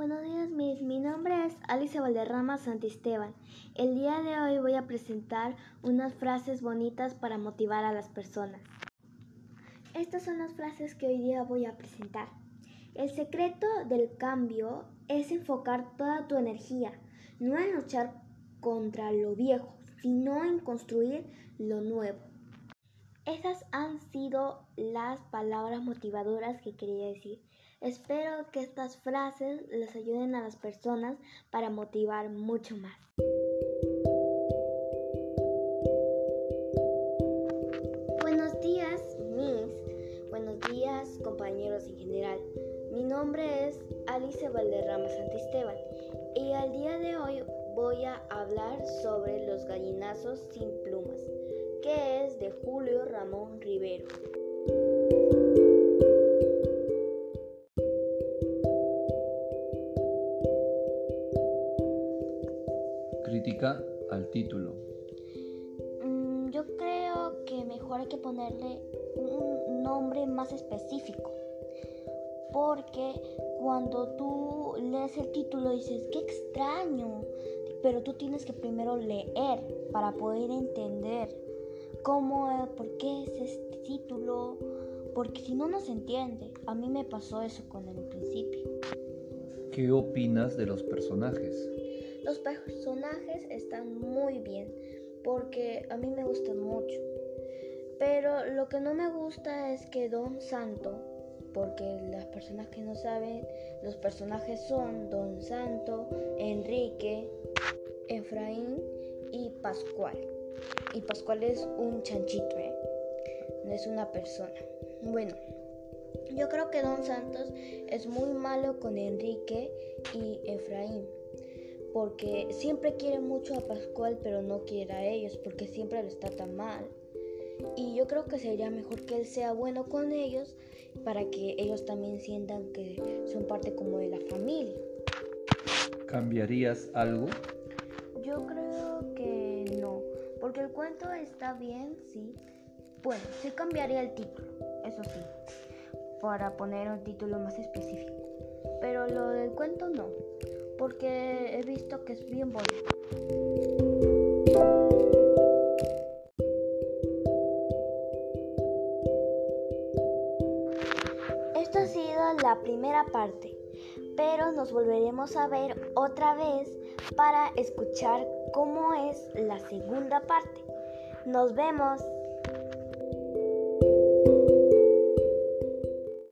Buenos días, Miss. Mi nombre es Alice Valderrama Santisteban. El día de hoy voy a presentar unas frases bonitas para motivar a las personas. Estas son las frases que hoy día voy a presentar. El secreto del cambio es enfocar toda tu energía, no en luchar contra lo viejo, sino en construir lo nuevo. Esas han sido las palabras motivadoras que quería decir. Espero que estas frases les ayuden a las personas para motivar mucho más. Buenos días, Miss. Buenos días, compañeros en general. Mi nombre es Alice Valderrama Santisteban y al día de hoy voy a hablar sobre los gallinazos sin plumas, que es de Julio Ramón Rivero. Crítica al título. Mm, yo creo que mejor hay que ponerle un nombre más específico. Porque cuando tú lees el título dices, qué extraño. Pero tú tienes que primero leer para poder entender cómo, por qué es este título. Porque si no, no se entiende. A mí me pasó eso con el principio. ¿Qué opinas de los personajes? Los personajes están muy bien porque a mí me gustan mucho. Pero lo que no me gusta es que Don Santo, porque las personas que no saben, los personajes son Don Santo, Enrique, Efraín y Pascual. Y Pascual es un chanchito, ¿eh? no es una persona. Bueno, yo creo que Don Santos es muy malo con Enrique y Efraín porque siempre quiere mucho a Pascual, pero no quiere a ellos, porque siempre lo está tan mal. Y yo creo que sería mejor que él sea bueno con ellos para que ellos también sientan que son parte como de la familia. ¿Cambiarías algo? Yo creo porque el cuento está bien, sí. Bueno, sí cambiaría el título, eso sí, para poner un título más específico. Pero lo del cuento no porque he visto que es bien bonito. Esto ha sido la primera parte, pero nos volveremos a ver otra vez para escuchar cómo es la segunda parte. Nos vemos.